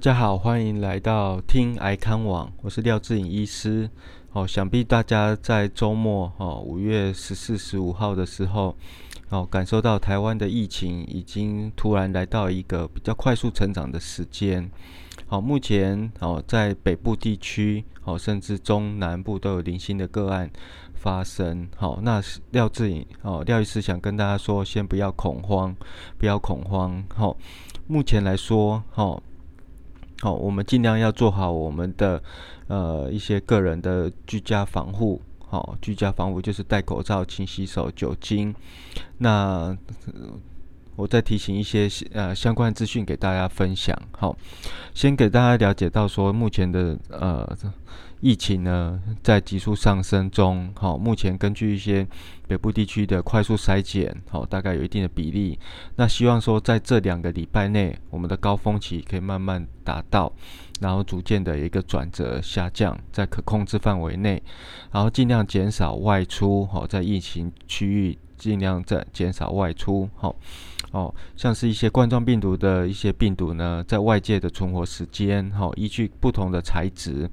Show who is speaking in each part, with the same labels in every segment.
Speaker 1: 大家好，欢迎来到听癌康网，我是廖志颖医师。哦，想必大家在周末哦，五月十四、十五号的时候，哦，感受到台湾的疫情已经突然来到一个比较快速成长的时间。好，目前哦，在北部地区，哦，甚至中南部都有零星的个案发生。好，那廖志颖哦，廖医师想跟大家说，先不要恐慌，不要恐慌。好，目前来说，好，好，我们尽量要做好我们的呃一些个人的居家防护。好，居家防护就是戴口罩、勤洗手、酒精。那我再提醒一些呃相关资讯给大家分享。好，先给大家了解到说，目前的呃疫情呢在急速上升中。好，目前根据一些北部地区的快速筛检，好，大概有一定的比例。那希望说在这两个礼拜内，我们的高峰期可以慢慢达到，然后逐渐的一个转折下降，在可控制范围内，然后尽量减少外出。好，在疫情区域尽量在减少外出。好。哦像是一些冠状病毒的一些病毒呢，在外界的存活时间，哈，依据不同的材质，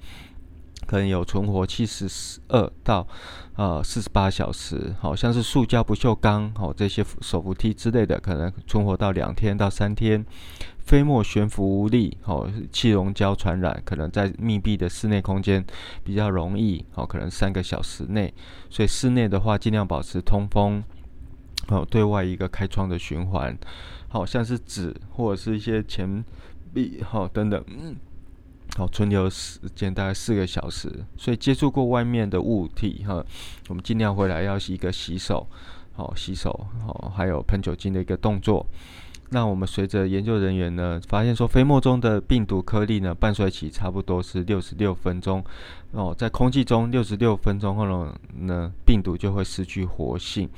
Speaker 1: 可能有存活七十二到呃四十八小时。好像是塑胶不锈钢，好这些手扶梯之类的，可能存活到两天到三天。飞沫悬浮无力，哦，气溶胶传染，可能在密闭的室内空间比较容易，哦，可能三个小时内。所以室内的话，尽量保持通风。好，对外一个开窗的循环，好像是纸或者是一些钱币，好等等，好存留时间大概四个小时，所以接触过外面的物体哈，我们尽量回来要一个洗手，好洗手，好还有喷酒精的一个动作。那我们随着研究人员呢，发现说飞沫中的病毒颗粒呢，半衰期差不多是六十六分钟哦，在空气中六十六分钟后呢，呢病毒就会失去活性。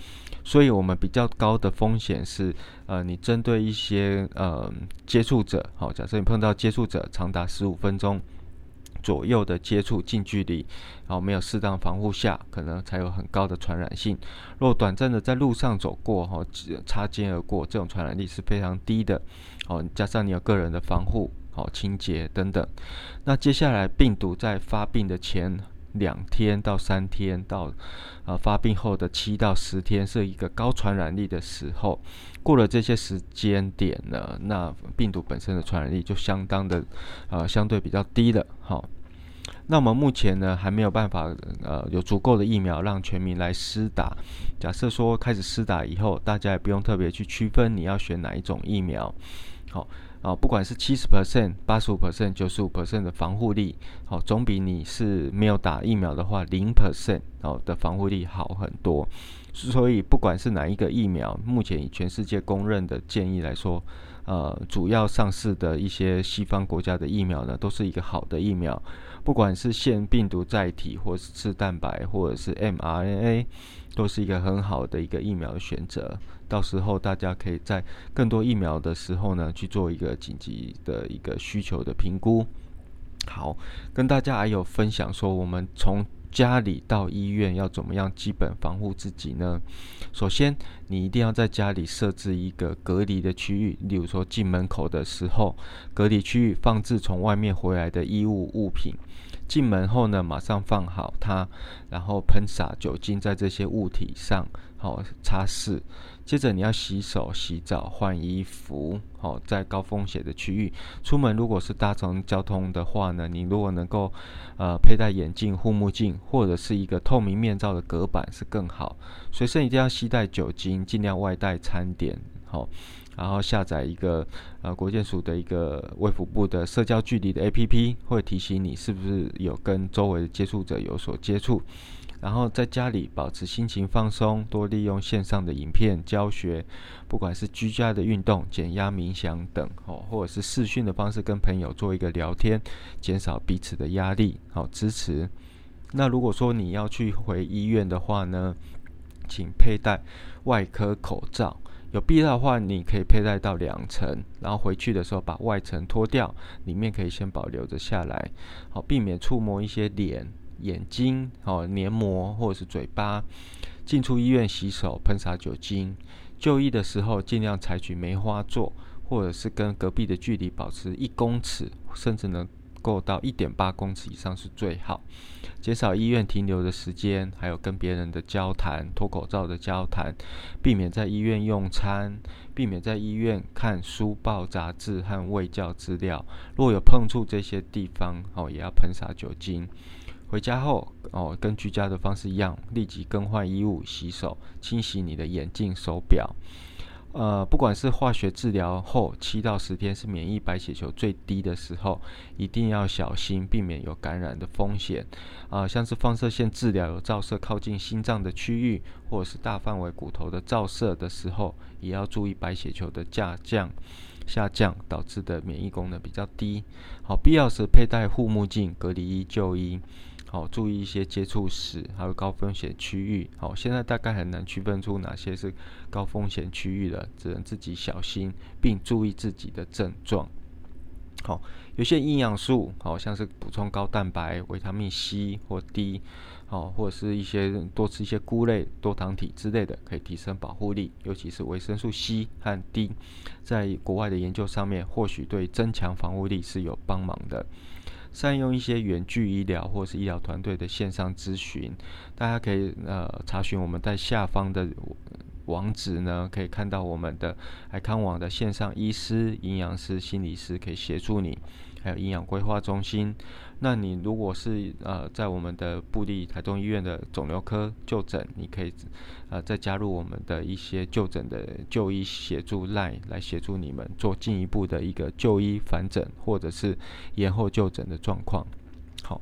Speaker 1: 所以，我们比较高的风险是，呃，你针对一些呃接触者，好，假设你碰到接触者长达十五分钟左右的接触近距离，然后没有适当防护下，可能才有很高的传染性。若短暂的在路上走过，哈，擦肩而过，这种传染力是非常低的。哦，加上你有个人的防护，好，清洁等等。那接下来，病毒在发病的前。两天到三天到，呃发病后的七到十天是一个高传染力的时候，过了这些时间点呢，那病毒本身的传染力就相当的，呃相对比较低了。好，那我们目前呢还没有办法，呃有足够的疫苗让全民来施打。假设说开始施打以后，大家也不用特别去区分你要选哪一种疫苗。好。啊，不管是七十 percent、八十五 percent、九十五 percent 的防护力，好，总比你是没有打疫苗的话零 percent 哦的防护力好很多。所以，不管是哪一个疫苗，目前以全世界公认的建议来说，呃，主要上市的一些西方国家的疫苗呢，都是一个好的疫苗。不管是腺病毒载体，或是蛋白，或者是 mRNA，都是一个很好的一个疫苗的选择。到时候大家可以在更多疫苗的时候呢，去做一个紧急的一个需求的评估。好，跟大家还有分享说，我们从家里到医院要怎么样基本防护自己呢？首先，你一定要在家里设置一个隔离的区域，例如说进门口的时候，隔离区域放置从外面回来的衣物物品。进门后呢，马上放好它，然后喷洒酒精在这些物体上，好擦拭。接着你要洗手、洗澡、换衣服，好在高风险的区域出门，如果是搭乘交通的话呢，你如果能够呃佩戴眼镜、护目镜或者是一个透明面罩的隔板是更好。随身一定要携带酒精，尽量外带餐点，好。然后下载一个呃国健署的一个卫福部的社交距离的 APP，会提醒你是不是有跟周围的接触者有所接触。然后在家里保持心情放松，多利用线上的影片教学，不管是居家的运动、减压冥想等，哦，或者是视讯的方式跟朋友做一个聊天，减少彼此的压力，好支持。那如果说你要去回医院的话呢，请佩戴外科口罩。有必要的话，你可以佩戴到两层，然后回去的时候把外层脱掉，里面可以先保留着下来，好避免触摸一些脸、眼睛、哦黏膜或者是嘴巴。进出医院洗手，喷洒酒精。就医的时候尽量采取梅花座，或者是跟隔壁的距离保持一公尺甚至能够到一点八公尺以上是最好。减少医院停留的时间，还有跟别人的交谈、脱口罩的交谈，避免在医院用餐，避免在医院看书报、杂志和卫教资料。若有碰触这些地方，哦，也要喷洒酒精。回家后，哦，跟居家的方式一样，立即更换衣物、洗手、清洗你的眼镜、手表。呃，不管是化学治疗后七到十天是免疫白血球最低的时候，一定要小心，避免有感染的风险。啊，像是放射线治疗有照射靠近心脏的区域，或者是大范围骨头的照射的时候，也要注意白血球的下降、下降导致的免疫功能比较低。好，必要时佩戴护目镜、隔离衣就医。好，注意一些接触史，还有高风险区域。好，现在大概很难区分出哪些是高风险区域了，只能自己小心，并注意自己的症状。好，有些营养素，好像是补充高蛋白、维他命 C 或 D，好，或者是一些多吃一些菇类、多糖体之类的，可以提升保护力。尤其是维生素 C 和 D，在国外的研究上面，或许对增强防护力是有帮忙的。善用一些远距医疗或是医疗团队的线上咨询，大家可以呃查询我们在下方的网址呢，可以看到我们的爱康网的线上医师、营养师、心理师可以协助你。还有营养规划中心。那你如果是呃在我们的布利台东医院的肿瘤科就诊，你可以呃再加入我们的一些就诊的就医协助 line 来协助你们做进一步的一个就医返诊或者是延后就诊的状况。好，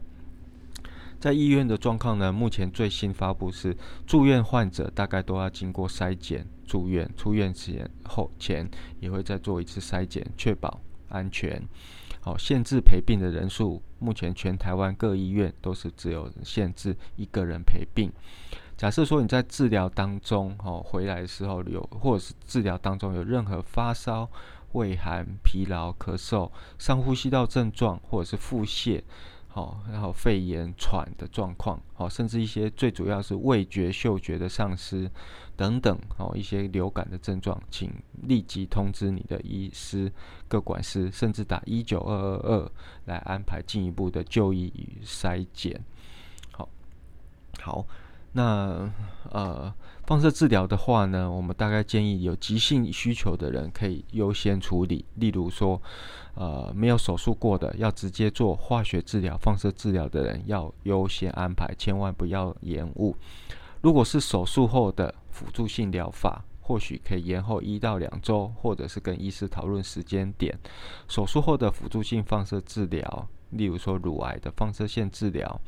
Speaker 1: 在医院的状况呢，目前最新发布是住院患者大概都要经过筛检，住院出院前后前也会再做一次筛检，确保安全。哦，限制陪病的人数，目前全台湾各医院都是只有限制一个人陪病。假设说你在治疗当中，哦，回来的时候有，或者是治疗当中有任何发烧、畏寒、疲劳、咳嗽、上呼吸道症状，或者是腹泻。哦，然后肺炎、喘的状况，哦，甚至一些最主要是味觉、嗅觉的丧失等等，哦，一些流感的症状，请立即通知你的医师、各管师，甚至打一九二二二来安排进一步的就医与筛检。好，好。那呃，放射治疗的话呢，我们大概建议有急性需求的人可以优先处理。例如说，呃，没有手术过的，要直接做化学治疗、放射治疗的人要优先安排，千万不要延误。如果是手术后的辅助性疗法，或许可以延后一到两周，或者是跟医师讨论时间点。手术后的辅助性放射治疗，例如说乳癌的放射线治疗。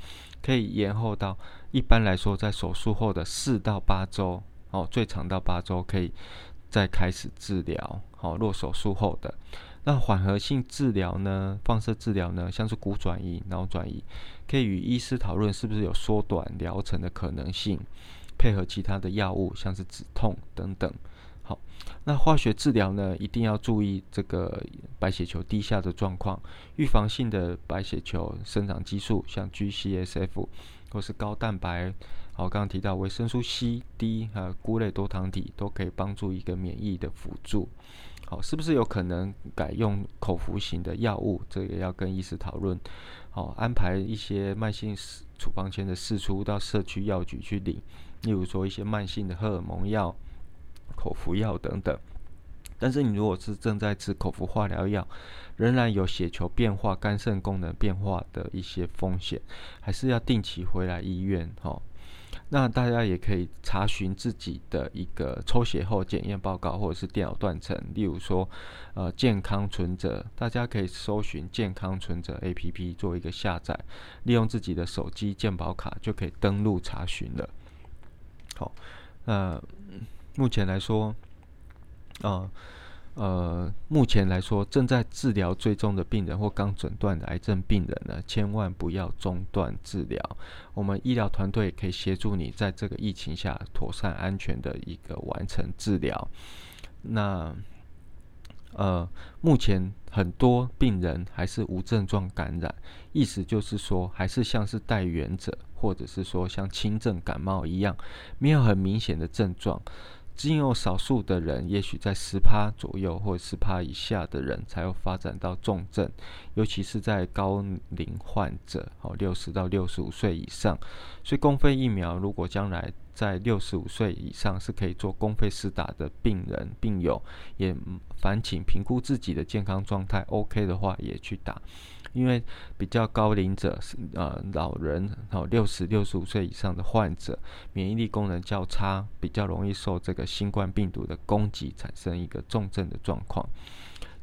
Speaker 1: 可以延后到一般来说，在手术后的四到八周哦，最长到八周可以再开始治疗。好，若手术后的那缓和性治疗呢，放射治疗呢，像是骨转移、脑转移，可以与医师讨论是不是有缩短疗程的可能性，配合其他的药物，像是止痛等等。好，那化学治疗呢，一定要注意这个白血球低下的状况。预防性的白血球生长激素，像 G-CSF 或是高蛋白，好，刚刚提到维生素 C、D 还有菇类多糖体，都可以帮助一个免疫的辅助。好，是不是有可能改用口服型的药物？这也要跟医师讨论。好，安排一些慢性处方签的释出到社区药局去领，例如说一些慢性的荷尔蒙药。口服药等等，但是你如果是正在吃口服化疗药，仍然有血球变化、肝肾功能变化的一些风险，还是要定期回来医院哈。那大家也可以查询自己的一个抽血后检验报告，或者是电脑断层，例如说呃健康存折，大家可以搜寻健康存折 A P P 做一个下载，利用自己的手机健保卡就可以登录查询了。好，那。目前来说，啊，呃，目前来说正在治疗最终的病人或刚诊断的癌症病人呢，千万不要中断治疗。我们医疗团队可以协助你在这个疫情下妥善安全的一个完成治疗。那，呃，目前很多病人还是无症状感染，意思就是说，还是像是带源者，或者是说像轻症感冒一样，没有很明显的症状。仅有少数的人，也许在十趴左右或十趴以下的人，才会发展到重症，尤其是在高龄患者，哦，六十到六十五岁以上。所以，公费疫苗如果将来在六十五岁以上是可以做公费施打的病人病友，也烦请评估自己的健康状态 OK 的话，也去打。因为比较高龄者是呃老人，哦六十六十五岁以上的患者，免疫力功能较差，比较容易受这个新冠病毒的攻击，产生一个重症的状况。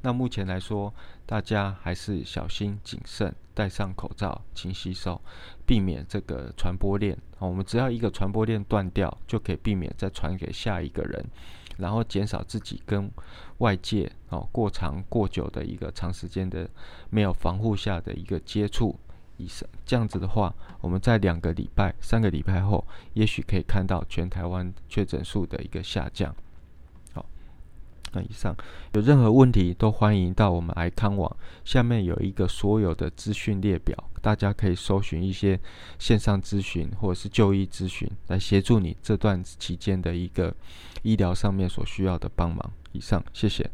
Speaker 1: 那目前来说，大家还是小心谨慎，戴上口罩，勤洗手，避免这个传播链。我们只要一个传播链断掉，就可以避免再传给下一个人。然后减少自己跟外界哦过长过久的一个长时间的没有防护下的一个接触，以上这样子的话，我们在两个礼拜、三个礼拜后，也许可以看到全台湾确诊数的一个下降。以上有任何问题都欢迎到我们癌康网下面有一个所有的资讯列表，大家可以搜寻一些线上咨询或者是就医咨询，来协助你这段期间的一个。医疗上面所需要的帮忙，以上，谢谢。